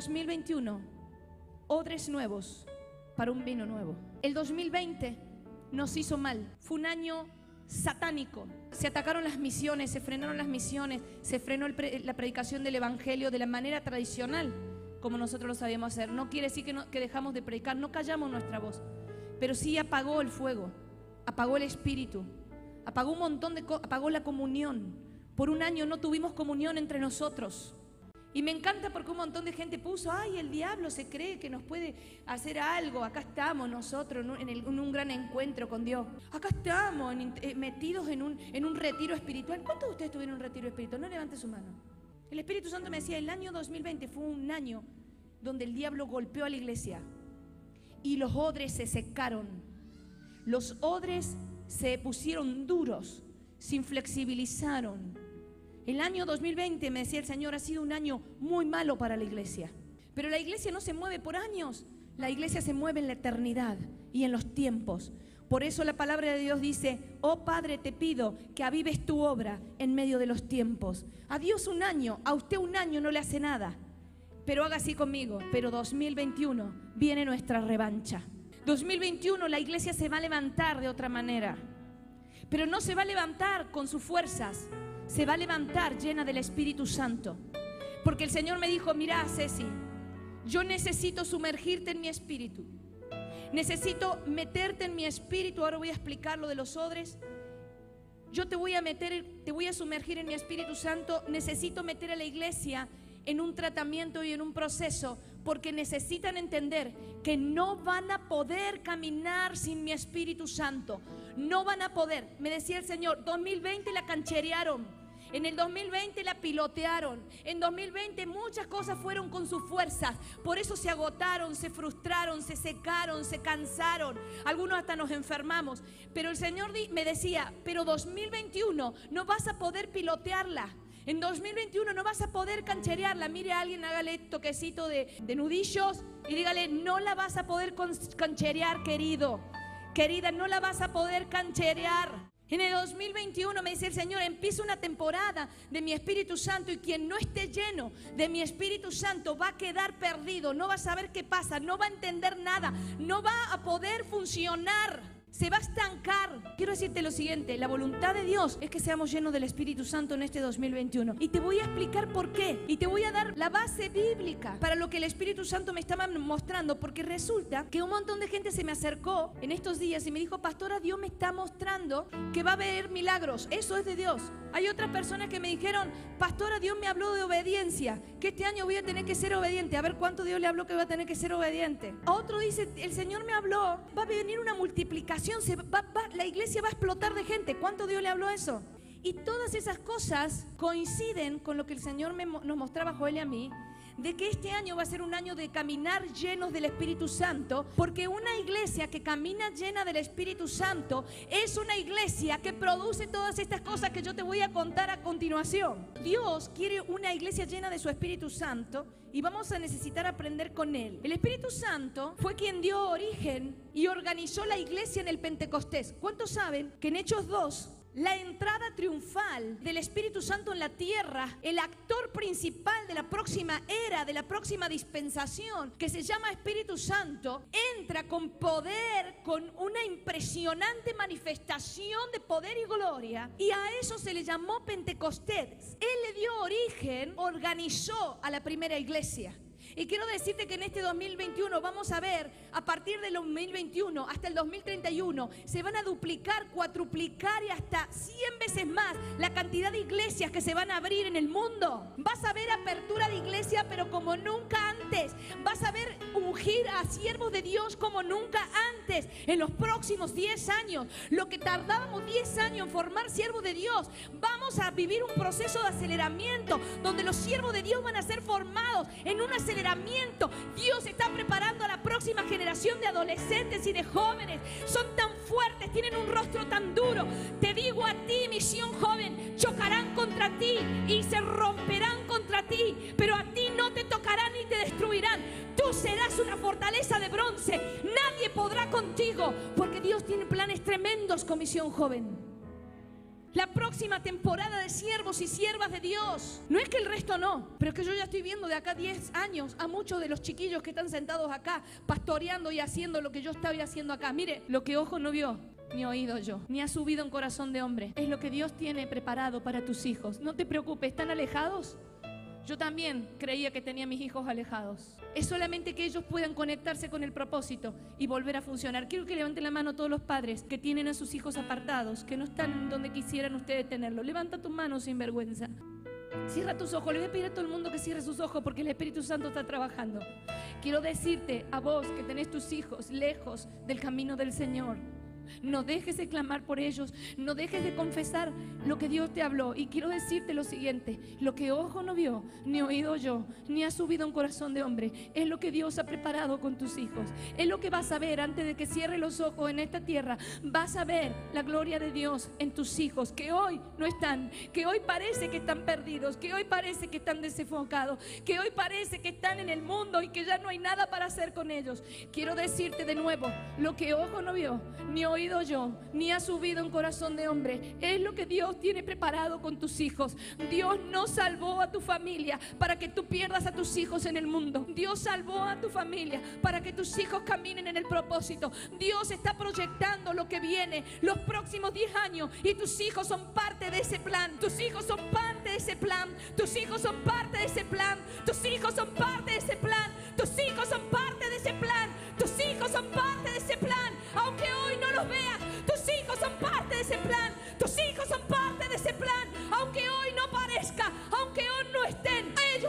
2021, odres nuevos para un vino nuevo. El 2020 nos hizo mal. Fue un año satánico. Se atacaron las misiones, se frenaron las misiones, se frenó la predicación del Evangelio de la manera tradicional, como nosotros lo sabíamos hacer. No quiere decir que, que dejamos de predicar, no callamos nuestra voz, pero sí apagó el fuego, apagó el espíritu, apagó un montón de apagó la comunión. Por un año no tuvimos comunión entre nosotros. Y me encanta porque un montón de gente puso, ay, el diablo se cree que nos puede hacer algo. Acá estamos nosotros en, un gran encuentro con Dios. Acá estamos eh, metidos en un, en un retiro espiritual. ¿Cuántos de ustedes tuvieron un retiro espiritual? No levante su mano. El Espíritu Santo me decía, el año 2020 fue un año donde el diablo golpeó a la iglesia y los odres se secaron. Los odres se pusieron duros, se inflexibilizaron el año 2020, me decía el Señor, ha sido un año muy malo para la iglesia. Pero la iglesia no se mueve por años, la iglesia se mueve en la eternidad y en los tiempos. Por eso la palabra de Dios dice, oh Padre, te pido que avives tu obra en medio de los tiempos. A Dios un año, a usted un año no le hace nada. Pero haga así conmigo, pero 2021 viene nuestra revancha. 2021 la iglesia se va a levantar de otra manera. Pero no se va a levantar con sus fuerzas, se va a levantar llena del Espíritu Santo. Porque el Señor me dijo, mira Ceci, yo necesito sumergirte en mi espíritu. Necesito meterte en mi espíritu. Ahora voy a explicar lo de los odres. Yo te voy a meter, te voy a sumergir en mi Espíritu Santo. Necesito meter a la iglesia en un tratamiento y en un proceso porque necesitan entender que no van a poder caminar sin mi Espíritu Santo. No van a poder. Me decía el Señor, 2020 la cancherearon. En el 2020 la pilotearon. En 2020 muchas cosas fueron con sus fuerzas. Por eso se agotaron, se frustraron, se secaron, se cansaron. Algunos hasta nos enfermamos. Pero el Señor me decía, pero 2021 no vas a poder pilotearla. En 2021 no vas a poder cancherearla. Mire a alguien, hágale toquecito de, de nudillos y dígale, no la vas a poder cancherear, querido. Querida, no la vas a poder cancherear. En el 2021 me dice el Señor, empieza una temporada de mi Espíritu Santo y quien no esté lleno de mi Espíritu Santo va a quedar perdido, no va a saber qué pasa, no va a entender nada, no va a poder funcionar se va a estancar. Quiero decirte lo siguiente, la voluntad de Dios es que seamos llenos del Espíritu Santo en este 2021. Y te voy a explicar por qué. Y te voy a dar la base bíblica para lo que el Espíritu Santo me estaba mostrando. Porque resulta que un montón de gente se me acercó en estos días y me dijo, pastora, Dios me está mostrando que va a haber milagros. Eso es de Dios. Hay otras personas que me dijeron, pastora, Dios me habló de obediencia, que este año voy a tener que ser obediente. A ver cuánto Dios le habló que va a tener que ser obediente. A otro dice, el Señor me habló, va a venir una multiplicación, la iglesia va a explotar de gente. ¿Cuánto Dios le habló eso? Y todas esas cosas coinciden con lo que el Señor nos mostraba Joel y a mí de que este año va a ser un año de caminar llenos del Espíritu Santo, porque una iglesia que camina llena del Espíritu Santo es una iglesia que produce todas estas cosas que yo te voy a contar a continuación. Dios quiere una iglesia llena de su Espíritu Santo y vamos a necesitar aprender con Él. El Espíritu Santo fue quien dio origen y organizó la iglesia en el Pentecostés. ¿Cuántos saben que en Hechos 2 la entrada triunfal del Espíritu Santo en la tierra, el actor principal de la próxima era, de la próxima dispensación, que se llama Espíritu Santo, entra con poder, con una impresionante manifestación de poder y gloria. Y a eso se le llamó Pentecostés. Él le dio origen, organizó a la primera iglesia. Y quiero decirte que en este 2021 vamos a ver, a partir del 2021 hasta el 2031, se van a duplicar, cuatruplicar y hasta 100 veces más la cantidad de iglesias que se van a abrir en el mundo. Vas a ver apertura de iglesia, pero como nunca antes. Vas a ver ungir a siervos de Dios como nunca antes. En los próximos 10 años, lo que tardábamos 10 años en formar siervos de Dios, vamos a vivir un proceso de aceleramiento donde los siervos de Dios van a ser formados en una aceleración Dios está preparando a la próxima generación de adolescentes y de jóvenes. Son tan fuertes, tienen un rostro tan duro. Te digo a ti, misión joven, chocarán contra ti y se romperán contra ti, pero a ti no te tocarán ni te destruirán. Tú serás una fortaleza de bronce. Nadie podrá contigo, porque Dios tiene planes tremendos con misión joven. La próxima temporada de siervos y siervas de Dios. No es que el resto no, pero es que yo ya estoy viendo de acá 10 años a muchos de los chiquillos que están sentados acá, pastoreando y haciendo lo que yo estaba haciendo acá. Mire, lo que ojo no vio, ni oído yo, ni ha subido en corazón de hombre. Es lo que Dios tiene preparado para tus hijos. No te preocupes, ¿están alejados? Yo también creía que tenía mis hijos alejados. Es solamente que ellos puedan conectarse con el propósito y volver a funcionar. Quiero que levanten la mano todos los padres que tienen a sus hijos apartados, que no están donde quisieran ustedes tenerlos. Levanta tu mano sin vergüenza. Cierra tus ojos. Le voy a pedir a todo el mundo que cierre sus ojos porque el Espíritu Santo está trabajando. Quiero decirte a vos que tenés tus hijos lejos del camino del Señor no dejes de clamar por ellos. No dejes de confesar lo que Dios te habló. Y quiero decirte lo siguiente. Lo que ojo no vio, ni oído yo, ni ha subido un corazón de hombre, es lo que Dios ha preparado con tus hijos. Es lo que vas a ver antes de que cierre los ojos en esta tierra. Vas a ver la gloria de Dios en tus hijos, que hoy no están, que hoy parece que están perdidos, que hoy parece que están desenfocados, que hoy parece que están en el mundo y que ya no hay nada para hacer con ellos. Quiero decirte de nuevo, lo que ojo no vio, ni oído yo, ni ha subido en corazón de hombre. Es lo que Dios tiene preparado con tus hijos. Dios no salvó a tu familia para que tú pierdas a tus hijos en el mundo. Dios salvó a tu familia para que tus hijos caminen en el propósito. Dios está proyectando lo que viene los próximos 10 años y tus hijos son parte de ese plan. Tus hijos son parte de ese plan. Tus hijos son parte de ese plan. Tus hijos son parte de ese plan. Tus hijos son parte de ese plan.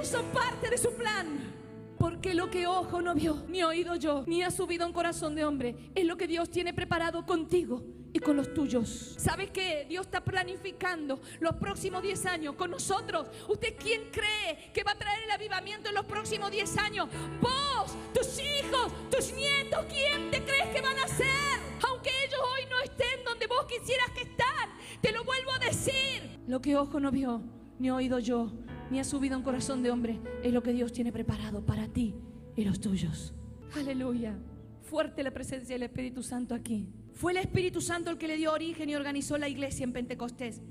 Son parte de su plan. Porque lo que ojo no vio, ni oído yo, ni ha subido un corazón de hombre, es lo que Dios tiene preparado contigo y con los tuyos. ¿Sabes qué? Dios está planificando los próximos 10 años con nosotros. ¿Usted quién cree que va a traer el avivamiento en los próximos 10 años? Vos, tus hijos, tus nietos, ¿quién te crees que van a ser? Aunque ellos hoy no estén donde vos quisieras que están, te lo vuelvo a decir. Lo que ojo no vio, ni oído yo, ni ha subido un corazón de hombre, es lo que Dios tiene preparado para ti y los tuyos. Aleluya. Fuerte la presencia del Espíritu Santo aquí. Fue el Espíritu Santo el que le dio origen y organizó la iglesia en Pentecostés.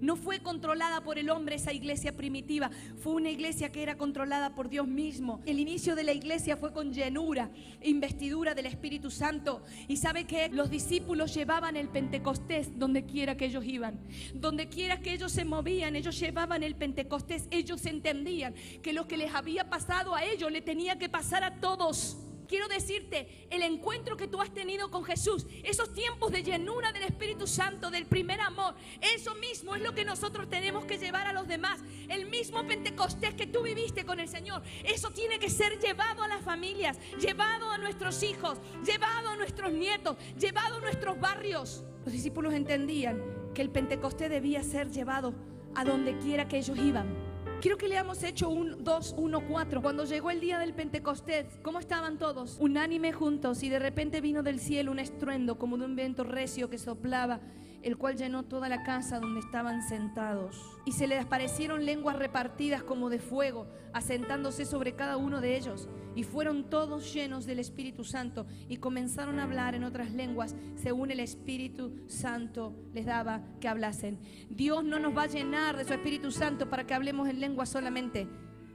No fue controlada por el hombre esa iglesia primitiva, fue una iglesia que era controlada por Dios mismo. El inicio de la iglesia fue con llenura, investidura del Espíritu Santo. Y sabe que los discípulos llevaban el Pentecostés donde quiera que ellos iban. Donde quiera que ellos se movían, ellos llevaban el Pentecostés. Ellos entendían que lo que les había pasado a ellos le tenía que pasar a todos quiero decirte, el encuentro que tú has tenido con Jesús, esos tiempos de llenura del Espíritu Santo, del primer amor, eso mismo es lo que nosotros tenemos que llevar a los demás. El mismo Pentecostés que tú viviste con el Señor, eso tiene que ser llevado a las familias, llevado a nuestros hijos, llevado a nuestros nietos, llevado a nuestros barrios. Los discípulos entendían que el Pentecostés debía ser llevado a donde quiera que ellos iban. Quiero que leamos Hecho 2, 1, 4. Cuando llegó el día del Pentecostés, ¿cómo estaban todos? Unánime juntos y de repente vino del cielo un estruendo como de un viento recio que soplaba el cual llenó toda la casa donde estaban sentados. Y se les aparecieron lenguas repartidas como de fuego, asentándose sobre cada uno de ellos. Y fueron todos llenos del Espíritu Santo y comenzaron a hablar en otras lenguas según el Espíritu Santo les daba que hablasen. Dios no nos va a llenar de su Espíritu Santo para que hablemos en lengua solamente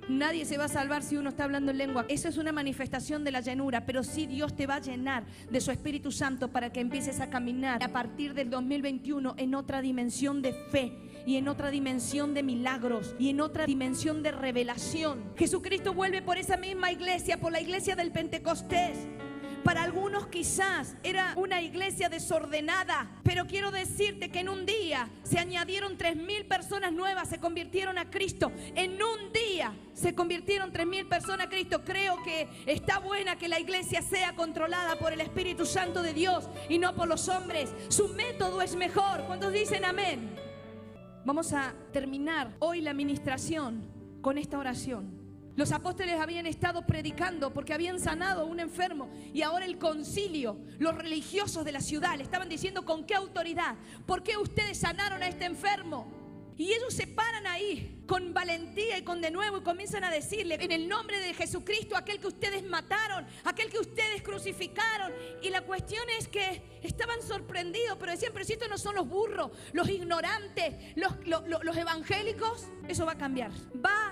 Nadie se va a salvar si uno está hablando en lengua. Eso es una manifestación de la llenura, pero sí Dios te va a llenar de su Espíritu Santo para que empieces a caminar a partir del 2021 en otra dimensión de fe y en otra dimensión de milagros y en otra dimensión de revelación. Jesucristo vuelve por esa misma iglesia, por la iglesia del Pentecostés. Para algunos quizás era una iglesia desordenada, pero quiero decirte que en un día se añadieron tres mil personas nuevas, se convirtieron a Cristo. En un día se convirtieron tres mil personas a Cristo. Creo que está buena que la iglesia sea controlada por el Espíritu Santo de Dios y no por los hombres. Su método es mejor. ¿Cuántos dicen amén? Vamos a terminar hoy la administración con esta oración. Los apóstoles habían estado predicando porque habían sanado a un enfermo y ahora el concilio, los religiosos de la ciudad le estaban diciendo con qué autoridad, por qué ustedes sanaron a este enfermo. Y ellos se paran ahí con valentía y con de nuevo y comienzan a decirle en el nombre de Jesucristo, aquel que ustedes mataron, aquel que ustedes crucificaron. Y la cuestión es que estaban sorprendidos, pero decían, pero si estos no son los burros, los ignorantes, los, los evangélicos, eso va a cambiar, va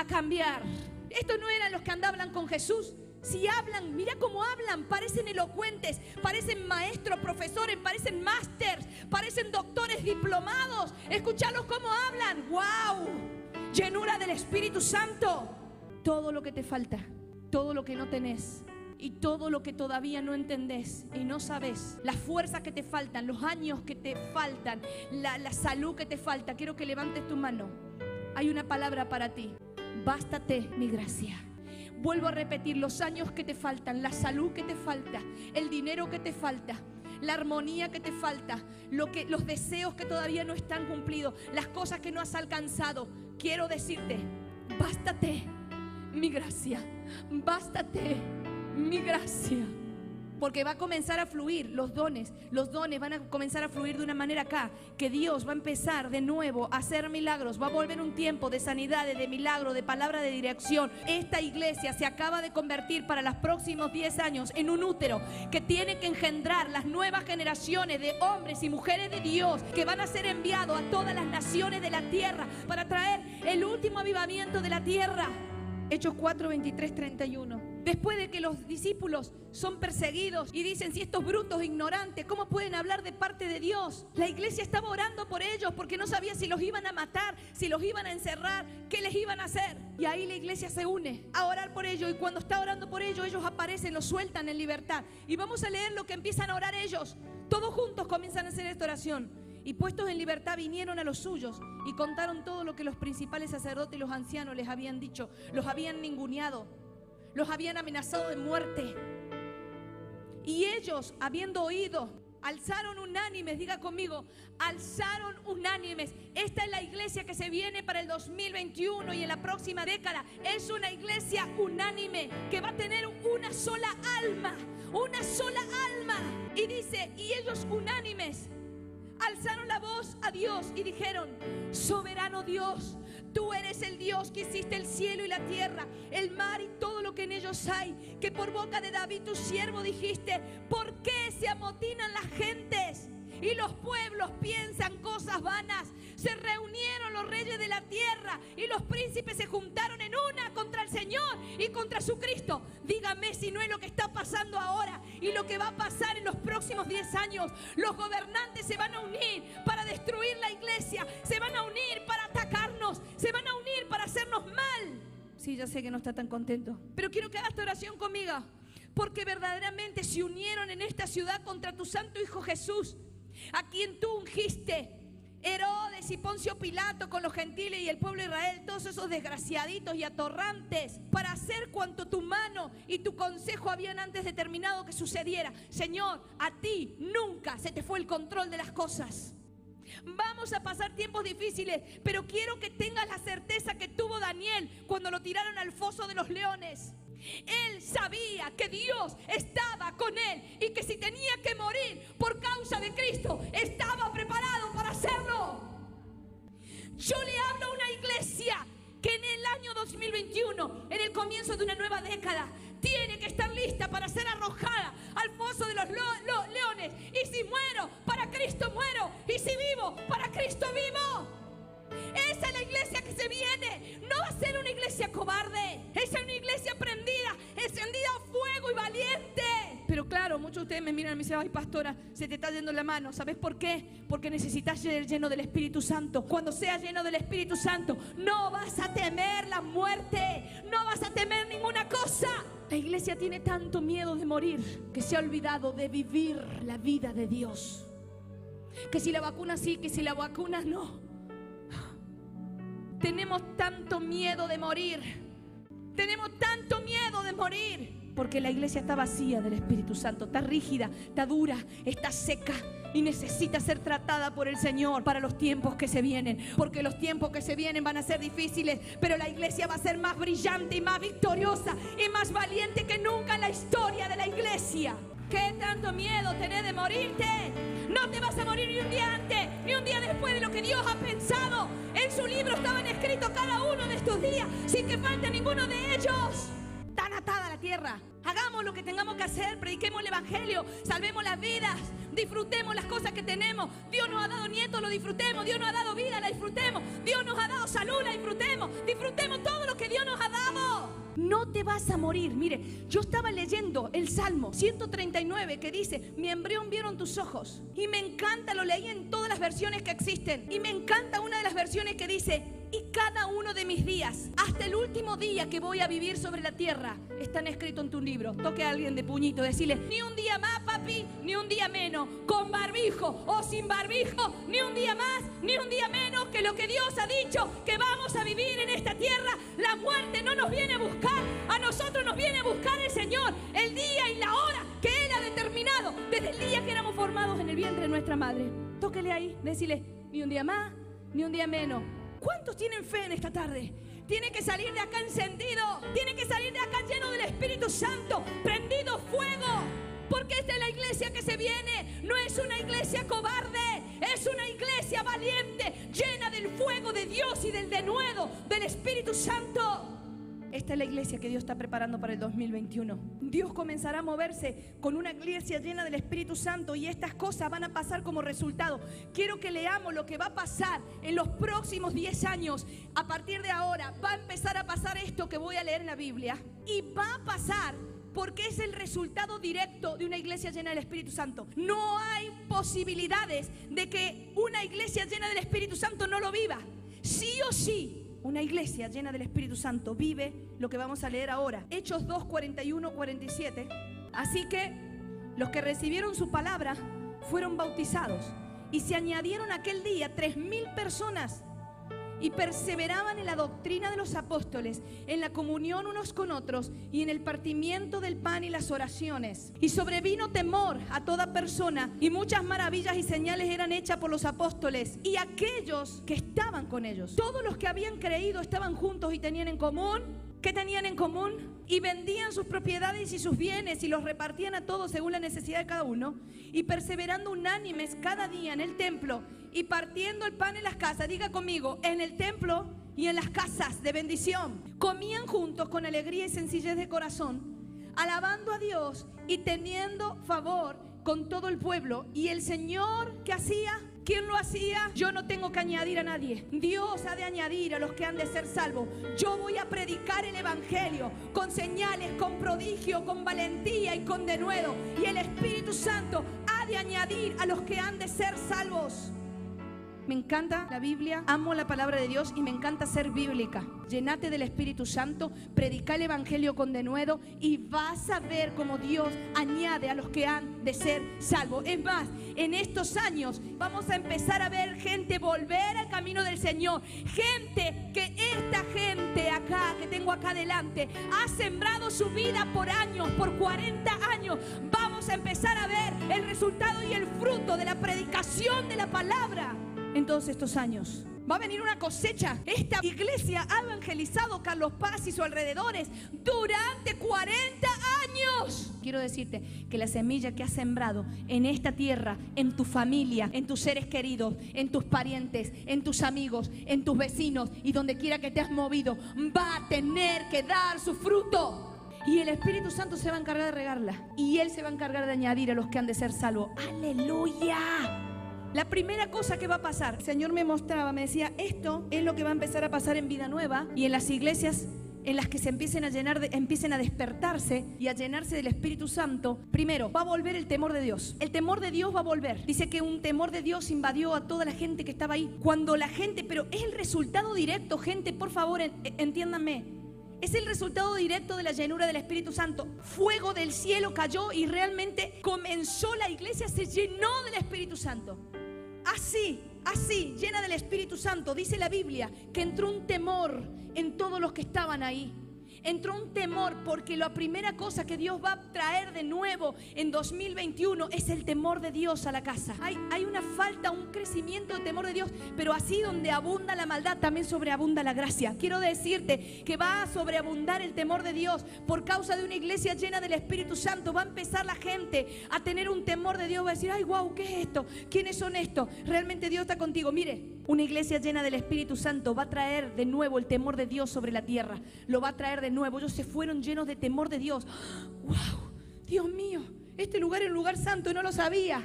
a cambiar. Estos no eran los que andaban con Jesús, si hablan, mira cómo hablan, parecen elocuentes, parecen maestros, profesores, parecen másters, parecen doctores diplomados. Escúchalos cómo hablan. ¡Wow! Llenura del Espíritu Santo. Todo lo que te falta, todo lo que no tenés y todo lo que todavía no entendés y no sabes, las fuerzas que te faltan, los años que te faltan, la, la salud que te falta, quiero que levantes tu mano. Hay una palabra para ti. Bástate mi gracia. Vuelvo a repetir, los años que te faltan, la salud que te falta, el dinero que te falta, la armonía que te falta, lo que, los deseos que todavía no están cumplidos, las cosas que no has alcanzado. Quiero decirte, bástate mi gracia, bástate mi gracia. Porque va a comenzar a fluir los dones, los dones van a comenzar a fluir de una manera acá, que Dios va a empezar de nuevo a hacer milagros, va a volver un tiempo de sanidad, de milagro, de palabra de dirección. Esta iglesia se acaba de convertir para los próximos 10 años en un útero que tiene que engendrar las nuevas generaciones de hombres y mujeres de Dios que van a ser enviados a todas las naciones de la tierra para traer el último avivamiento de la tierra. Hechos 4, 23, 31. Después de que los discípulos son perseguidos y dicen, si estos brutos ignorantes, ¿cómo pueden hablar de parte de Dios? La iglesia estaba orando por ellos porque no sabía si los iban a matar, si los iban a encerrar, qué les iban a hacer. Y ahí la iglesia se une a orar por ellos y cuando está orando por ellos, ellos aparecen, los sueltan en libertad. Y vamos a leer lo que empiezan a orar ellos. Todos juntos comienzan a hacer esta oración. Y puestos en libertad vinieron a los suyos y contaron todo lo que los principales sacerdotes y los ancianos les habían dicho. Los habían ninguneado los habían amenazado de muerte. Y ellos, habiendo oído, alzaron unánimes, diga conmigo, alzaron unánimes. Esta es la iglesia que se viene para el 2021 y en la próxima década. Es una iglesia unánime que va a tener una sola alma, una sola alma. Y dice, y ellos unánimes alzaron la voz a Dios y dijeron, soberano Dios, Tú eres el Dios que hiciste el cielo y la tierra, el mar y todo lo que en ellos hay. Que por boca de David tu siervo dijiste, ¿por qué se amotinan las gentes? Y los pueblos piensan cosas vanas. Se reunieron los reyes de la tierra y los príncipes se juntaron en una contra el Señor y contra su Cristo. Dígame si no es lo que está pasando ahora y lo que va a pasar en los próximos 10 años. Los gobernantes se van a unir para destruir la iglesia, se van a unir para atacarnos, se van a unir para hacernos mal. Sí, ya sé que no está tan contento, pero quiero que hagas esta oración conmigo. Porque verdaderamente se unieron en esta ciudad contra tu santo Hijo Jesús a quien tú ungiste. Herodes y Poncio Pilato con los gentiles y el pueblo de Israel, todos esos desgraciaditos y atorrantes, para hacer cuanto tu mano y tu consejo habían antes determinado que sucediera. Señor, a ti nunca se te fue el control de las cosas. Vamos a pasar tiempos difíciles, pero quiero que tengas la certeza que tuvo Daniel cuando lo tiraron al foso de los leones. Él sabía que Dios estaba con él y que si tenía que morir por causa de Cristo, estaba Yo le hablo a una iglesia que en el año 2021, en el comienzo de una nueva década, tiene que estar lista para ser arrojada al foso de los leones. Y si muero, para Cristo muero. Y si vivo, para Cristo vivo. Esa es la iglesia que se viene. No va a ser una iglesia cobarde. Esa es una iglesia prendida, encendida a fuego y valiente. Pero claro, muchos de ustedes me miran y me dicen, ay pastora, se te está yendo la mano. ¿Sabes por qué? Porque necesitas ser lleno del Espíritu Santo. Cuando seas lleno del Espíritu Santo, no vas a temer la muerte. No vas a temer ninguna cosa. La iglesia tiene tanto miedo de morir que se ha olvidado de vivir la vida de Dios. Que si la vacuna sí, que si la vacuna no. Tenemos tanto miedo de morir. Tenemos tanto miedo de morir. Porque la iglesia está vacía del Espíritu Santo, está rígida, está dura, está seca y necesita ser tratada por el Señor para los tiempos que se vienen. Porque los tiempos que se vienen van a ser difíciles, pero la iglesia va a ser más brillante y más victoriosa y más valiente que nunca en la historia de la iglesia. ¿Qué tanto miedo tenés de morirte? No te vas a morir ni un día antes ni un día después de lo que Dios ha pensado. Su libro estaban escritos cada uno de estos días, sin que falte ninguno de ellos. Tan atada la tierra. Hagamos lo que tengamos que hacer, prediquemos el Evangelio, salvemos las vidas, disfrutemos las cosas que tenemos. Dios nos ha dado nietos, lo disfrutemos. Dios nos ha dado vida, la disfrutemos. Dios nos ha dado salud, la disfrutemos. Disfrutemos todo lo que Dios nos ha dado. No te vas a morir. Mire, yo estaba leyendo el Salmo 139 que dice, mi embrión vieron tus ojos. Y me encanta, lo leí en todas las versiones que existen. Y me encanta una de las versiones que dice, y cada uno de mis días, hasta el último día que voy a vivir sobre la tierra, están escritos en tu libro. Toque a alguien de puñito, decirle, ni un día más, papi, ni un día menos, con barbijo o sin barbijo, ni un día más, ni un día menos que lo que Dios ha dicho que vamos a vivir en esta tierra. La muerte no nos viene a buscar, a nosotros nos viene a buscar el Señor, el día y la hora que Él ha determinado desde el día que éramos formados en el vientre de nuestra madre. Tóquele ahí, decirle, ni un día más, ni un día menos. ¿Cuántos tienen fe en esta tarde? Tiene que salir de acá encendido. Tiene que salir de acá lleno del Espíritu Santo, prendido fuego. Porque esta es la iglesia que se viene. No es una iglesia cobarde. Es una iglesia valiente, llena del fuego de Dios y del denuedo del Espíritu Santo. Esta es la iglesia que Dios está preparando para el 2021. Dios comenzará a moverse con una iglesia llena del Espíritu Santo y estas cosas van a pasar como resultado. Quiero que leamos lo que va a pasar en los próximos 10 años. A partir de ahora va a empezar a pasar esto que voy a leer en la Biblia y va a pasar porque es el resultado directo de una iglesia llena del Espíritu Santo. No hay posibilidades de que una iglesia llena del Espíritu Santo no lo viva. Sí o sí, una iglesia llena del Espíritu Santo vive lo que vamos a leer ahora. Hechos 2, 41, 47. Así que los que recibieron su palabra fueron bautizados y se añadieron aquel día tres mil personas y perseveraban en la doctrina de los apóstoles, en la comunión unos con otros y en el partimiento del pan y las oraciones. Y sobrevino temor a toda persona y muchas maravillas y señales eran hechas por los apóstoles y aquellos que estaban con ellos. Todos los que habían creído estaban juntos y tenían en común ¿Qué tenían en común? Y vendían sus propiedades y sus bienes y los repartían a todos según la necesidad de cada uno. Y perseverando unánimes cada día en el templo y partiendo el pan en las casas, diga conmigo, en el templo y en las casas de bendición. Comían juntos con alegría y sencillez de corazón, alabando a Dios y teniendo favor con todo el pueblo. Y el Señor que hacía ¿Quién lo hacía? Yo no tengo que añadir a nadie. Dios ha de añadir a los que han de ser salvos. Yo voy a predicar el Evangelio con señales, con prodigio, con valentía y con denuedo. Y el Espíritu Santo ha de añadir a los que han de ser salvos. Me encanta la Biblia, amo la palabra de Dios y me encanta ser bíblica. Llenate del Espíritu Santo, predica el Evangelio con denuedo y vas a ver cómo Dios añade a los que han de ser salvos. Es más, en estos años vamos a empezar a ver gente volver al camino del Señor. Gente que esta gente acá, que tengo acá adelante, ha sembrado su vida por años, por 40 años. Vamos a empezar a ver el resultado y el fruto de la predicación de la palabra en todos estos años. Va a venir una cosecha. Esta iglesia ha evangelizado Carlos Paz y sus alrededores durante 40 años. Quiero decirte que la semilla que has sembrado en esta tierra, en tu familia, en tus seres queridos, en tus parientes, en tus amigos, en tus vecinos y donde quiera que te has movido, va a tener que dar su fruto. Y el Espíritu Santo se va a encargar de regarla. Y Él se va a encargar de añadir a los que han de ser salvos. Aleluya. La primera cosa que va a pasar, el Señor me mostraba, me decía, esto es lo que va a empezar a pasar en vida nueva y en las iglesias en las que se empiecen a llenar, empiecen a despertarse y a llenarse del Espíritu Santo, primero va a volver el temor de Dios. El temor de Dios va a volver. Dice que un temor de Dios invadió a toda la gente que estaba ahí. Cuando la gente, pero es el resultado directo, gente, por favor, entiéndanme. Es el resultado directo de la llenura del Espíritu Santo. Fuego del cielo cayó y realmente comenzó la iglesia, se llenó del Espíritu Santo. Así, así, llena del Espíritu Santo, dice la Biblia, que entró un temor en todos los que estaban ahí. Entró un temor porque la primera cosa que Dios va a traer de nuevo en 2021 es el temor de Dios a la casa. Hay, hay una falta, un crecimiento de temor de Dios, pero así donde abunda la maldad, también sobreabunda la gracia. Quiero decirte que va a sobreabundar el temor de Dios por causa de una iglesia llena del Espíritu Santo. Va a empezar la gente a tener un temor de Dios, va a decir, ay, wow, ¿qué es esto? ¿Quiénes son estos? Realmente Dios está contigo. Mire, una iglesia llena del Espíritu Santo va a traer de nuevo el temor de Dios sobre la tierra. Lo va a traer de nuevo. Ellos se fueron llenos de temor de Dios. ¡Wow! Dios mío, este lugar es un lugar santo no lo sabía.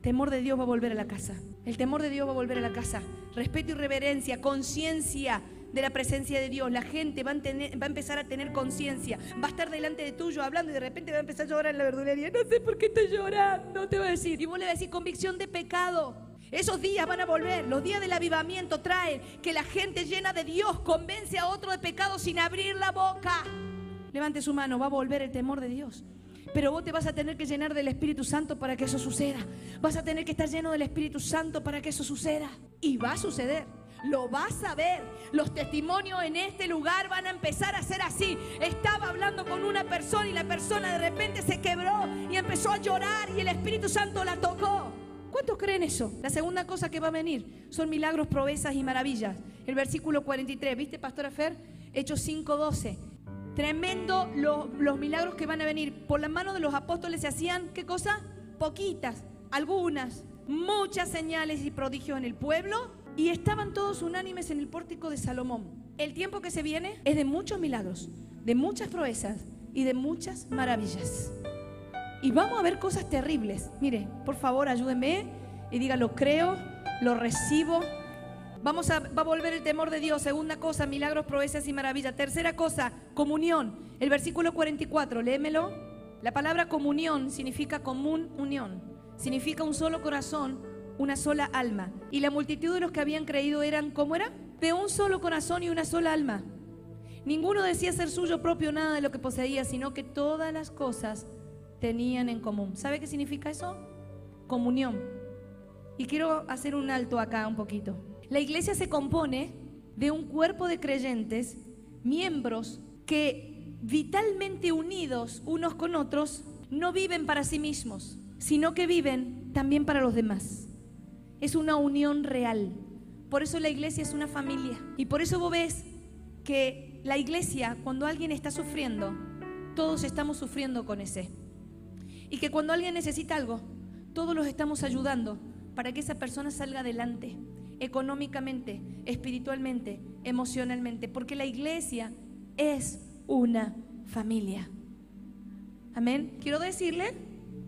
Temor de Dios va a volver a la casa. El temor de Dios va a volver a la casa. Respeto y reverencia, conciencia de la presencia de Dios. La gente va a, va a empezar a tener conciencia. Va a estar delante de tuyo hablando y de repente va a empezar a llorar en la verdulería. No sé por qué estoy llorando, te va a decir. Y vos le vas a decir convicción de pecado. Esos días van a volver. Los días del avivamiento traen que la gente llena de Dios convence a otro de pecado sin abrir la boca. Levante su mano, va a volver el temor de Dios. Pero vos te vas a tener que llenar del Espíritu Santo para que eso suceda. Vas a tener que estar lleno del Espíritu Santo para que eso suceda. Y va a suceder. Lo vas a ver. Los testimonios en este lugar van a empezar a ser así. Estaba hablando con una persona y la persona de repente se quebró y empezó a llorar y el Espíritu Santo la tocó. ¿Cuántos creen eso? La segunda cosa que va a venir son milagros, proezas y maravillas. El versículo 43, ¿viste, Pastora Fer? Hechos 5:12. Tremendo los milagros que van a venir. Por la mano de los apóstoles se hacían, ¿qué cosa? Poquitas, algunas, muchas señales y prodigios en el pueblo y estaban todos unánimes en el pórtico de Salomón. El tiempo que se viene es de muchos milagros, de muchas proezas y de muchas maravillas. Y vamos a ver cosas terribles. Mire, por favor, ayúdenme y diga, lo creo, lo recibo. Vamos a, va a volver el temor de Dios. Segunda cosa, milagros, proezas y maravillas. Tercera cosa, comunión. El versículo 44, léemelo. La palabra comunión significa común unión. Significa un solo corazón, una sola alma. Y la multitud de los que habían creído eran, ¿cómo era? De un solo corazón y una sola alma. Ninguno decía ser suyo propio nada de lo que poseía, sino que todas las cosas tenían en común. ¿Sabe qué significa eso? Comunión. Y quiero hacer un alto acá un poquito. La iglesia se compone de un cuerpo de creyentes, miembros que vitalmente unidos unos con otros, no viven para sí mismos, sino que viven también para los demás. Es una unión real. Por eso la iglesia es una familia. Y por eso vos ves que la iglesia, cuando alguien está sufriendo, todos estamos sufriendo con ese. Y que cuando alguien necesita algo, todos los estamos ayudando para que esa persona salga adelante, económicamente, espiritualmente, emocionalmente, porque la iglesia es una familia. Amén. Quiero decirle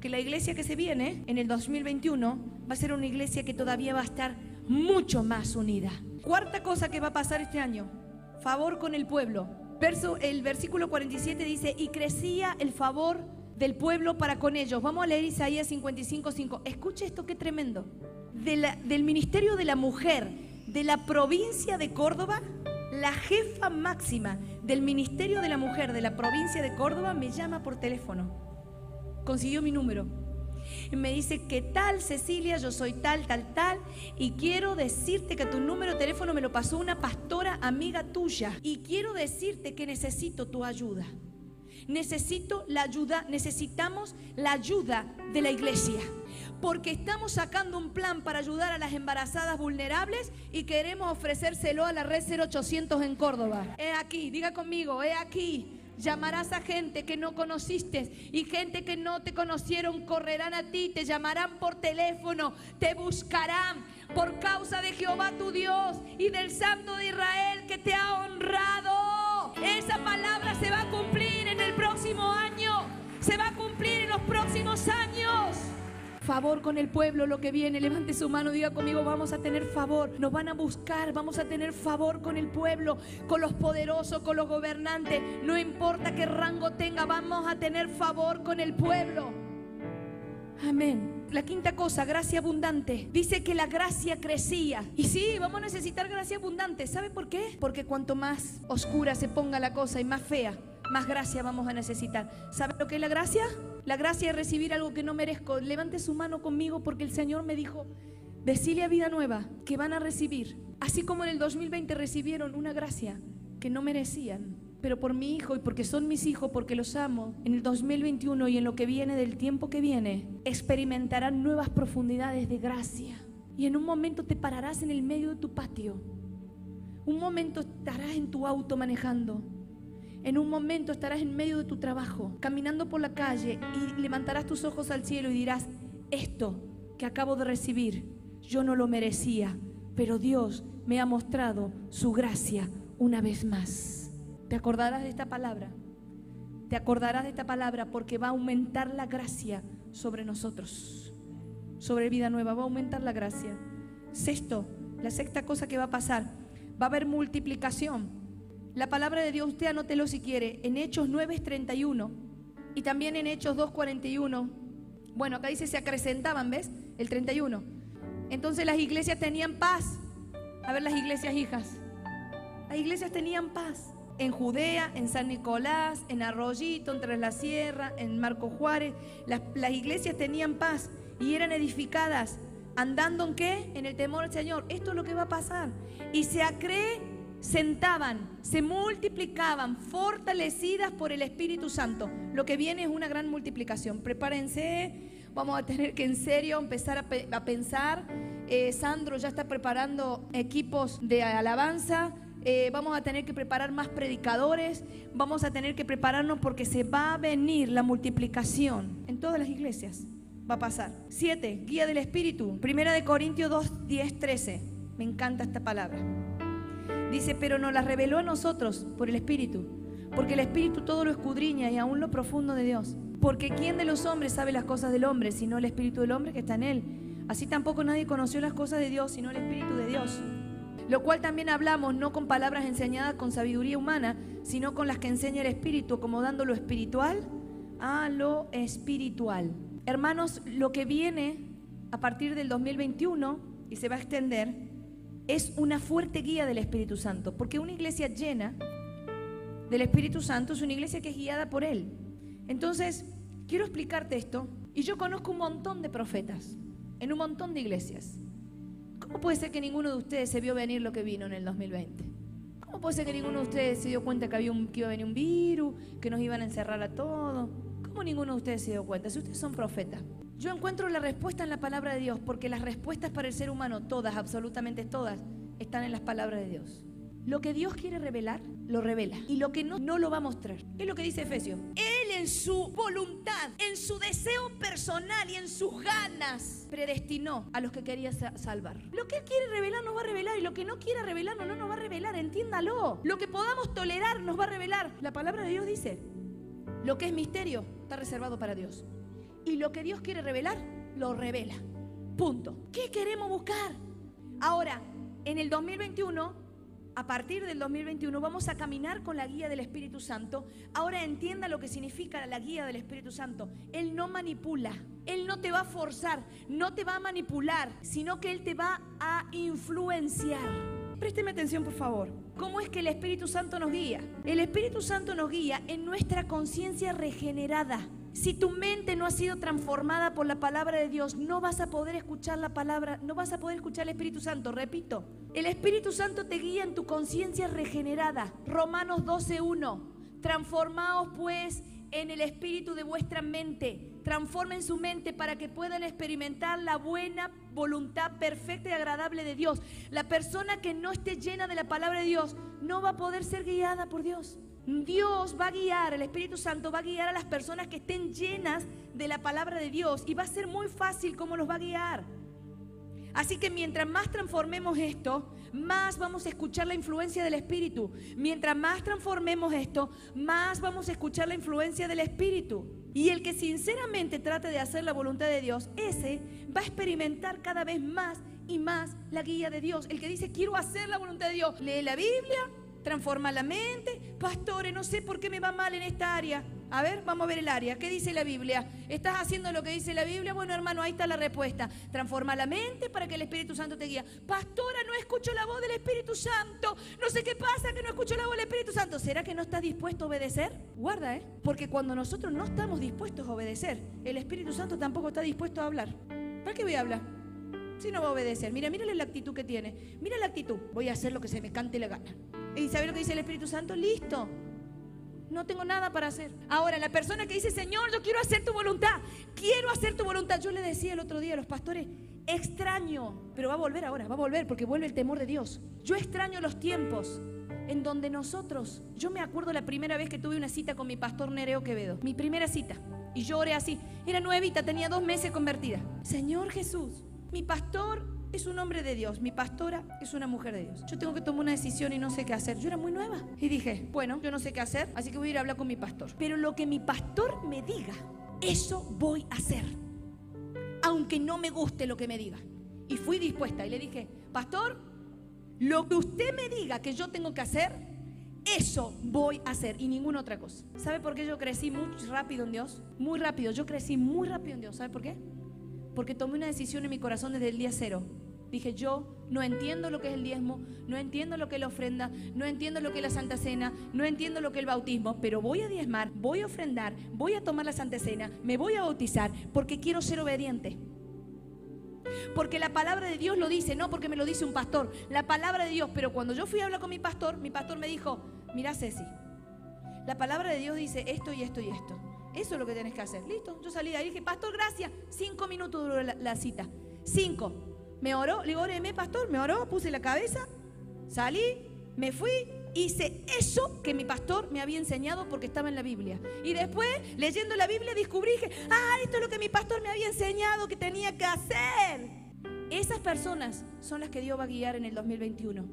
que la iglesia que se viene en el 2021 va a ser una iglesia que todavía va a estar mucho más unida. Cuarta cosa que va a pasar este año, favor con el pueblo. Verso, el versículo 47 dice, y crecía el favor del pueblo para con ellos. Vamos a leer Isaías 55.5. Escuche esto, qué tremendo. del Ministerio de la Mujer de la provincia de Córdoba, la jefa máxima del Ministerio de la Mujer de la provincia de Córdoba me llama por teléfono. Consiguió mi número. Y me dice, ¿qué tal Cecilia? Yo soy tal, tal, tal. Y quiero decirte que tu número de teléfono me lo pasó una pastora amiga tuya. Y quiero decirte que necesito tu ayuda necesito la ayuda, necesitamos la ayuda de la iglesia. Porque estamos sacando un plan para ayudar a las embarazadas vulnerables y queremos ofrecérselo a la red 0800 en Córdoba. He aquí, diga conmigo, he aquí. Llamarás a gente que no conociste y gente que no te conocieron correrán a ti, te llamarán por teléfono, te buscarán por causa de Jehová tu Dios y del Santo de Israel que te ha honrado. Esa palabra se va a cumplir Favor con el pueblo, lo que viene. Levante su mano, diga conmigo, vamos a tener favor. Nos van a buscar, vamos a tener favor con el pueblo, con los poderosos, con los gobernantes. No importa qué rango tenga, vamos a tener favor con el pueblo. Amén. La quinta cosa, gracia abundante. Dice que la gracia crecía. Y sí, vamos a necesitar gracia abundante. ¿Sabe por qué? Porque cuanto más oscura se ponga la cosa y más fea, más gracia vamos a necesitar. ¿Sabe lo que es la gracia? La gracia es recibir algo que no merezco. Levante su mano conmigo porque el Señor me dijo, decile a vida nueva que van a recibir, así como en el 2020 recibieron una gracia que no merecían pero por mi hijo y porque son mis hijos, porque los amo, en el 2021 y en lo que viene del tiempo que viene, experimentarán nuevas profundidades de gracia. Y en un momento te pararás en el medio de tu patio. Un momento estarás en tu auto manejando. En un momento estarás en medio de tu trabajo, caminando por la calle y levantarás tus ojos al cielo y dirás, esto que acabo de recibir, yo no lo merecía, pero Dios me ha mostrado su gracia una vez más. Te acordarás de esta palabra. Te acordarás de esta palabra porque va a aumentar la gracia sobre nosotros. Sobre vida nueva va a aumentar la gracia. Sexto, la sexta cosa que va a pasar, va a haber multiplicación. La palabra de Dios, usted anótelo si quiere, en Hechos 9:31 y también en Hechos 2:41. Bueno, acá dice se acrecentaban, ¿ves? El 31. Entonces las iglesias tenían paz. A ver las iglesias hijas. Las iglesias tenían paz en Judea, en San Nicolás, en Arroyito, entre la Sierra, en Marco Juárez. Las, iglesias tenían paz y eran edificadas. ¿Andando en qué? En el temor del Señor. Esto es lo que va a pasar. Y se sentaban, se multiplicaban, fortalecidas por el Espíritu Santo. Lo que viene es una gran multiplicación. Prepárense, vamos a tener que en serio empezar a, pensar. Eh, Sandro ya está preparando equipos de alabanza. Eh, vamos a tener que preparar más predicadores, vamos a tener que prepararnos porque se va a venir la multiplicación en todas las iglesias. Va a pasar. Siete, guía del Espíritu. Primera de Corintios 2, 10, 13. Me encanta esta palabra. Dice, pero nos la reveló a nosotros por el Espíritu, porque el Espíritu todo lo escudriña y aún lo profundo de Dios. Porque ¿quién de los hombres sabe las cosas del hombre, sino el Espíritu del hombre que está en él? Así tampoco nadie conoció las cosas de Dios, sino el Espíritu de Dios. Lo cual también hablamos no con palabras enseñadas con sabiduría humana, sino con las que enseña el Espíritu, acomodando lo espiritual a lo espiritual. Hermanos, lo que viene a partir del 2021 y se va a extender es una fuerte guía del Espíritu Santo, porque una iglesia llena del Espíritu Santo es una iglesia que es guiada por Él. Entonces, quiero explicarte esto, y yo conozco un montón de profetas en un montón de iglesias. ¿Cómo puede ser que ninguno de ustedes se vio venir lo que vino en el 2020? ¿Cómo puede ser que ninguno de ustedes se dio cuenta que, había un, que iba a venir un virus, que nos iban a encerrar a todos? ¿Cómo ninguno de ustedes se dio cuenta? Si ustedes son profetas. Yo encuentro la respuesta en la palabra de Dios, porque las respuestas para el ser humano, todas, absolutamente todas, están en las palabras de Dios. Lo que Dios quiere revelar, lo revela. Y lo que no, no lo va a mostrar. Es lo que dice Efesios. Él en su voluntad, en su deseo personal y en sus ganas, predestinó a los que quería salvar. Lo que Él quiere revelar nos va a revelar y lo que no quiera revelar no nos va a revelar. Entiéndalo. Lo que podamos tolerar nos va a revelar. La palabra de Dios dice, lo que es misterio está reservado para Dios. Y lo que Dios quiere revelar, lo revela. Punto. ¿Qué queremos buscar? Ahora, en el 2021 a partir del 2021 vamos a caminar con la guía del Espíritu Santo. Ahora entienda lo que significa la guía del Espíritu Santo. Él no manipula, Él no te va a forzar, no te va a manipular, sino que Él te va a influenciar. Présteme atención, por favor. ¿Cómo es que el Espíritu Santo nos guía? El Espíritu Santo nos guía en nuestra conciencia regenerada. Si tu mente no ha sido transformada por la palabra de Dios, no vas a poder escuchar la palabra, no vas a poder escuchar el Espíritu Santo. Repito, el Espíritu Santo te guía en tu conciencia regenerada. Romanos 12.1. Transformaos pues en el espíritu de vuestra mente. Transformen su mente para que puedan experimentar la buena voluntad perfecta y agradable de Dios. La persona que no esté llena de la palabra de Dios no va a poder ser guiada por Dios. Dios va a guiar, el Espíritu Santo va a guiar a las personas que estén llenas de la palabra de Dios y va a ser muy fácil cómo los va a guiar. Así que mientras más transformemos esto, más vamos a escuchar la influencia del Espíritu. Mientras más transformemos esto, más vamos a escuchar la influencia del Espíritu. Y el que sinceramente trate de hacer la voluntad de Dios, ese va a experimentar cada vez más y más la guía de Dios. El que dice, quiero hacer la voluntad de Dios, lee la Biblia, transforma la mente. Pastores, no sé por qué me va mal en esta área. A ver, vamos a ver el área. ¿Qué dice la Biblia? ¿Estás haciendo lo que dice la Biblia? Bueno, hermano, ahí está la respuesta. Transforma la mente para que el Espíritu Santo te guíe. Pastora, no escucho la voz del Espíritu Santo. No sé qué pasa que no escucho la voz del Espíritu Santo. ¿Será que no estás dispuesto a obedecer? Guarda, ¿eh? Porque cuando nosotros no estamos dispuestos a obedecer, el Espíritu Santo tampoco está dispuesto a hablar. ¿Para qué voy a hablar? Si no va a obedecer. Mira, mírale la actitud que tiene. Mira la actitud. Voy a hacer lo que se me cante la gana. ¿Y sabe lo que dice el Espíritu Santo? Listo. No tengo nada para hacer. Ahora, la persona que dice, Señor, yo quiero hacer tu voluntad, quiero hacer tu voluntad. Yo le decía el otro día a los pastores, extraño, pero va a volver ahora, va a volver porque vuelve el temor de Dios. Yo extraño los tiempos en donde nosotros, yo me acuerdo la primera vez que tuve una cita con mi pastor Nereo Quevedo, mi primera cita, y yo oré así, era nuevita, tenía dos meses convertida. Señor Jesús, mi pastor es un hombre de Dios, mi pastora es una mujer de Dios. Yo tengo que tomar una decisión y no sé qué hacer. Yo era muy nueva y dije, bueno, yo no sé qué hacer, así que voy a ir a hablar con mi pastor. Pero lo que mi pastor me diga, eso voy a hacer, aunque no me guste lo que me diga. Y fui dispuesta y le dije, pastor, lo que usted me diga que yo tengo que hacer, eso voy a hacer y ninguna otra cosa. ¿Sabe por qué yo crecí muy rápido en Dios? Muy rápido, yo crecí muy rápido en Dios. ¿Sabe por qué? Porque tomé una decisión en mi corazón desde el día cero. Dije, yo no entiendo lo que es el diezmo, no entiendo lo que es la ofrenda, no entiendo lo que es la Santa Cena, no entiendo lo que es el bautismo, pero voy a diezmar, voy a ofrendar, voy a tomar la Santa Cena, me voy a bautizar porque quiero ser obediente. Porque la palabra de Dios lo dice, no porque me lo dice un pastor, la palabra de Dios. Pero cuando yo fui a hablar con mi pastor, mi pastor me dijo, mira Ceci, la palabra de Dios dice esto y esto y esto. Eso es lo que tienes que hacer. Listo. Yo salí de ahí y dije, pastor, gracias. Cinco minutos duró la, cita. Cinco. Me oró, le digo, óreme, pastor, me oró, puse la cabeza, salí, me fui, hice eso que mi pastor me había enseñado porque estaba en la Biblia. Y después, leyendo la Biblia, descubrí que, ah, esto es lo que mi pastor me había enseñado que tenía que hacer. Esas personas son las que Dios va a guiar en el 2021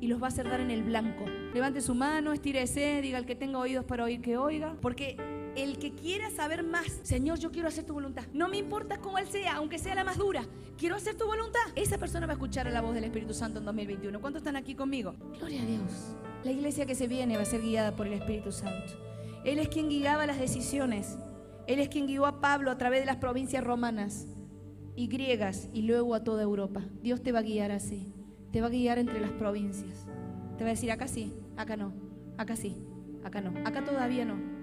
y los va a hacer en el blanco. Levante su mano, estírese, diga el que tenga oídos para oír que oiga, porque el que quiera saber más, Señor, yo quiero hacer tu voluntad. No me importa cómo él sea, aunque sea la más dura. Quiero hacer tu voluntad. Esa persona va a escuchar la voz del Espíritu Santo en 2021. ¿Cuántos están aquí conmigo? Gloria a Dios. La iglesia que se viene va a ser guiada por el Espíritu Santo. Él es quien guiaba las decisiones. Él es quien guió a Pablo a través de las provincias romanas y griegas y luego a toda Europa. Dios te va a guiar así. Te va a guiar entre las provincias. Te va a decir, acá sí, acá no, acá sí, acá no, acá todavía no.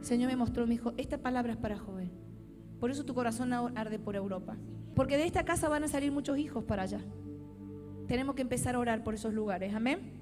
Señor me mostró, me dijo, esta palabra es para joven. Por eso tu corazón arde por Europa. Porque de esta casa van a salir muchos hijos para allá. Tenemos que empezar a orar por esos lugares. Amén.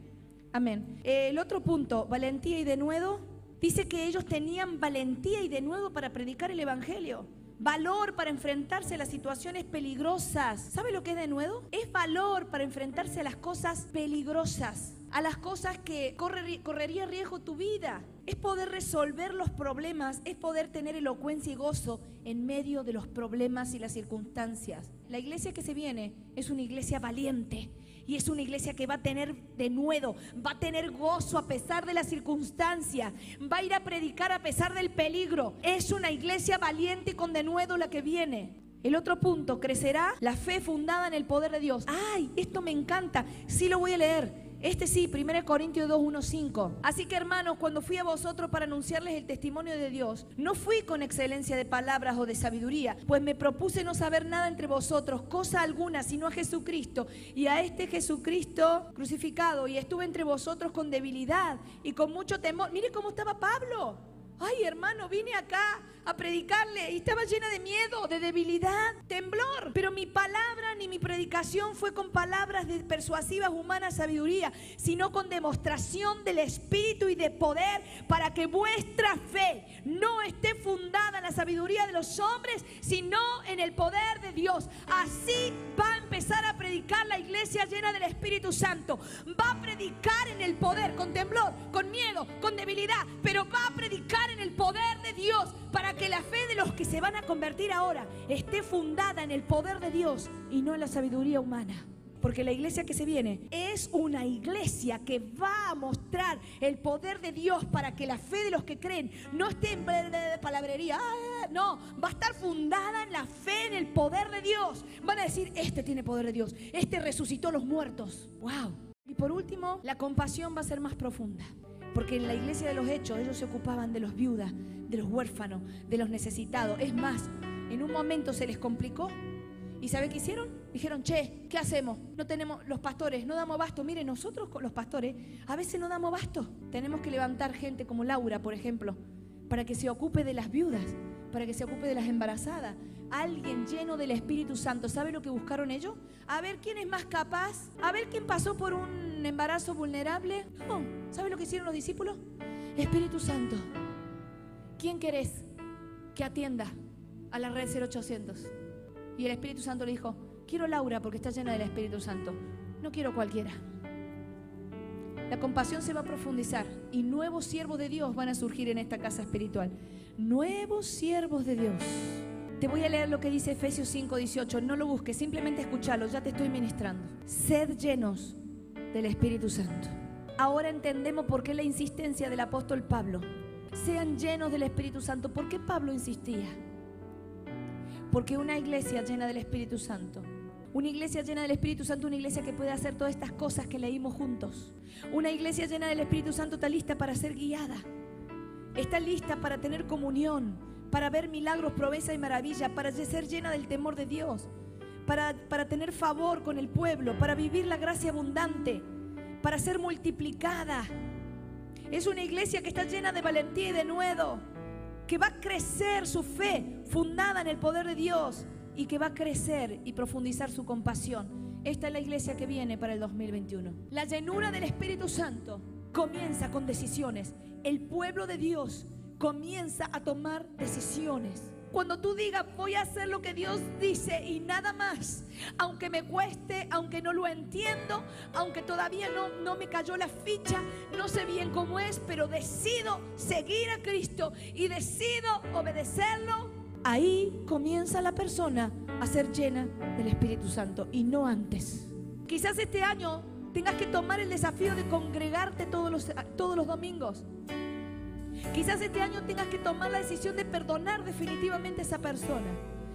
Amén. El otro punto, valentía y denuedo. Dice que ellos tenían valentía y denuedo para predicar el Evangelio. Valor para enfrentarse a las situaciones peligrosas. ¿Sabe lo que es denuedo? Es valor para enfrentarse a las cosas peligrosas a las cosas que correría riesgo tu vida. Es poder resolver los problemas, es poder tener elocuencia y gozo en medio de los problemas y las circunstancias. La iglesia que se viene es una iglesia valiente y es una iglesia que va a tener de nuevo, va a tener gozo a pesar de las circunstancias, va a ir a predicar a pesar del peligro. Es una iglesia valiente y con denuedo la que viene. El otro punto, crecerá la fe fundada en el poder de Dios. Ay, esto me encanta, sí lo voy a leer. Este sí, 1 Corintios 2, 1, 5. Así que hermanos, cuando fui a vosotros para anunciarles el testimonio de Dios, no fui con excelencia de palabras o de sabiduría, pues me propuse no saber nada entre vosotros, cosa alguna, sino a Jesucristo y a este Jesucristo crucificado. Y estuve entre vosotros con debilidad y con mucho temor. Mire cómo estaba Pablo. Ay, hermano, vine acá a predicarle y estaba llena de miedo, de debilidad, temblor. Pero mi palabra ni mi predicación fue con palabras de persuasivas humanas sabiduría, sino con demostración del Espíritu y de poder para que vuestra fe no esté fundada en la sabiduría de los hombres, sino en el poder de Dios. Así va a a predicar la iglesia llena del Espíritu Santo. Va a predicar en el poder, con temblor, con miedo, con debilidad, pero va a predicar en el poder de Dios para que la fe de los que se van a convertir ahora esté fundada en el poder de Dios y no en la sabiduría humana. Porque la iglesia que se viene es una iglesia que va a mostrar el poder de Dios para que la fe de los que creen no esté en palabrería. Ah, no, va a estar fundada en la fe, en el poder de Dios. Van a decir, este tiene poder de Dios, este resucitó a los muertos. ¡Wow! Y por último, la compasión va a ser más profunda. Porque en la iglesia de los hechos ellos se ocupaban de los viudas, de los huérfanos, de los necesitados. Es más, en un momento se les complicó. ¿Y sabe qué hicieron? Dijeron, che, ¿qué hacemos? No tenemos, los pastores, no damos basto. Mire, nosotros los pastores a veces no damos basto. Tenemos que levantar gente como Laura, por ejemplo, para que se ocupe de las viudas, para que se ocupe de las embarazadas. Alguien lleno del Espíritu Santo. ¿Sabe lo que buscaron ellos? A ver quién es más capaz. A ver quién pasó por un embarazo vulnerable. No. ¿Sabe lo que hicieron los discípulos? Espíritu Santo, ¿quién querés que atienda a la red 0800? Y el Espíritu Santo le dijo, quiero Laura porque está llena del Espíritu Santo. No quiero cualquiera. La compasión se va a profundizar y nuevos siervos de Dios van a surgir en esta casa espiritual. Nuevos siervos de Dios. Te voy a leer lo que dice Efesios 5:18. No lo busques, simplemente escúchalo, ya te estoy ministrando. Sed llenos del Espíritu Santo. Ahora entendemos por qué la insistencia del apóstol Pablo. Sean llenos del Espíritu Santo. ¿Por qué Pablo insistía? Porque una iglesia llena del Espíritu Santo una iglesia llena del Espíritu Santo, una iglesia que puede hacer todas estas cosas que leímos juntos. Una iglesia llena del Espíritu Santo está lista para ser guiada. Está lista para tener comunión, para ver milagros, proeza y maravilla, para ser llena del temor de Dios, para, para tener favor con el pueblo, para vivir la gracia abundante, para ser multiplicada. Es una iglesia que está llena de valentía y de nuevo, que va a crecer su fe fundada en el poder de Dios y que va a crecer y profundizar su compasión. Esta es la iglesia que viene para el 2021. La llenura del Espíritu Santo comienza con decisiones. El pueblo de Dios comienza a tomar decisiones. Cuando tú digas, voy a hacer lo que Dios dice y nada más, aunque me cueste, aunque no lo entiendo, aunque todavía no, no me cayó la ficha, no sé bien cómo es, pero decido seguir a Cristo y decido obedecerlo, ahí comienza la persona a ser llena del Espíritu Santo y no antes. Quizás este año tengas que tomar el desafío de congregarte todos los, todos los domingos. Quizás este año tengas que tomar la decisión de perdonar definitivamente a esa persona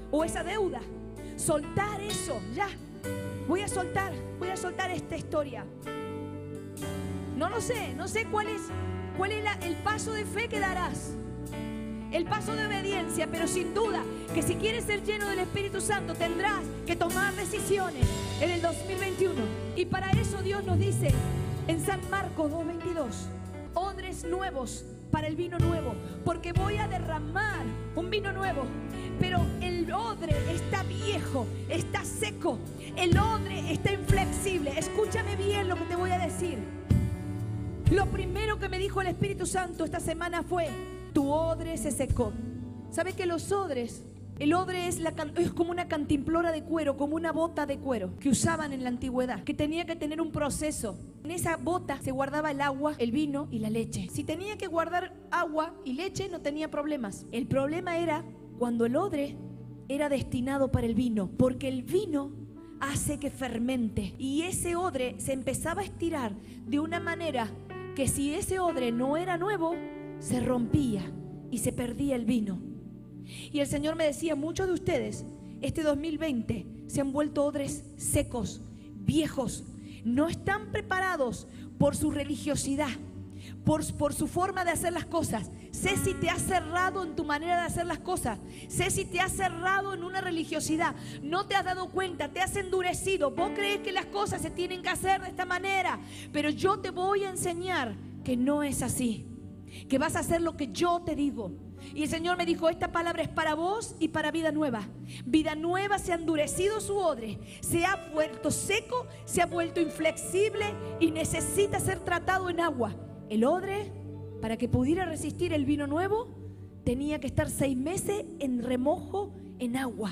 o esa deuda. Soltar eso, ya. Voy a soltar, voy a soltar esta historia. No lo sé, no sé cuál es, cuál es el paso de fe que darás el paso de obediencia, pero sin duda que si quieres ser lleno del Espíritu Santo tendrás que tomar decisiones en el 2021. Y para eso Dios nos dice en San Marcos 2.22, odres nuevos para el vino nuevo, porque voy a derramar un vino nuevo. Pero el odre está viejo, está seco, el odre está inflexible. Escúchame bien lo que te voy a decir. Lo primero que me dijo el Espíritu Santo esta semana fue, tu odre se secó. ¿Sabes que los odres? El odre es, la, es, como una cantimplora de cuero, como una bota de cuero que usaban en la antigüedad, que tenía que tener un proceso. En esa bota se guardaba el agua, el vino y la leche. Si tenía que guardar agua y leche no tenía problemas. El problema era cuando el odre era destinado para el vino, porque el vino hace que fermente y ese odre se empezaba a estirar de una manera que si ese odre no era nuevo, se rompía y se perdía el vino. Y el Señor me decía, muchos de ustedes este 2020 se han vuelto odres secos, viejos, no están preparados por su religiosidad, por, su forma de hacer las cosas. Sé si te has cerrado en tu manera de hacer las cosas. Sé si te has cerrado en una religiosidad. No te has dado cuenta, te has endurecido. Vos crees que las cosas se tienen que hacer de esta manera. Pero yo te voy a enseñar que no es así que vas a hacer lo que yo te digo. Y el Señor me dijo, esta palabra es para vos y para vida nueva. Vida nueva se ha endurecido su odre, se ha vuelto seco, se ha vuelto inflexible y necesita ser tratado en agua. El odre, para que pudiera resistir el vino nuevo, tenía que estar seis meses en remojo en agua.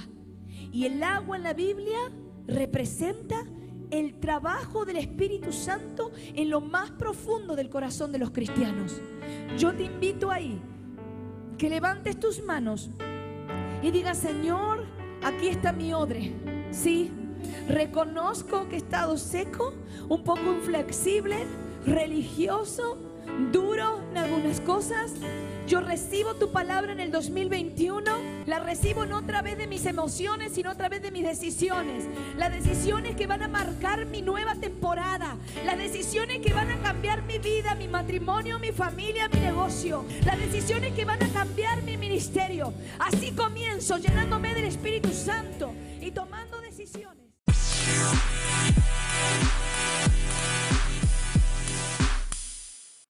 Y el agua en la Biblia representa el trabajo del Espíritu Santo en lo más profundo del corazón de los cristianos. Yo te invito ahí que levantes tus manos y digas, Señor, aquí está mi odre. Sí, reconozco que he estado seco, un poco inflexible, religioso, duro en algunas cosas, yo recibo tu palabra en el 2021, la recibo no a través de mis emociones, sino a través de mis decisiones. Las decisiones que van a marcar mi nueva temporada, las decisiones que van a cambiar mi vida, mi matrimonio, mi familia, mi negocio, las decisiones que van a cambiar mi ministerio. Así comienzo llenándome del Espíritu Santo y tomando decisiones.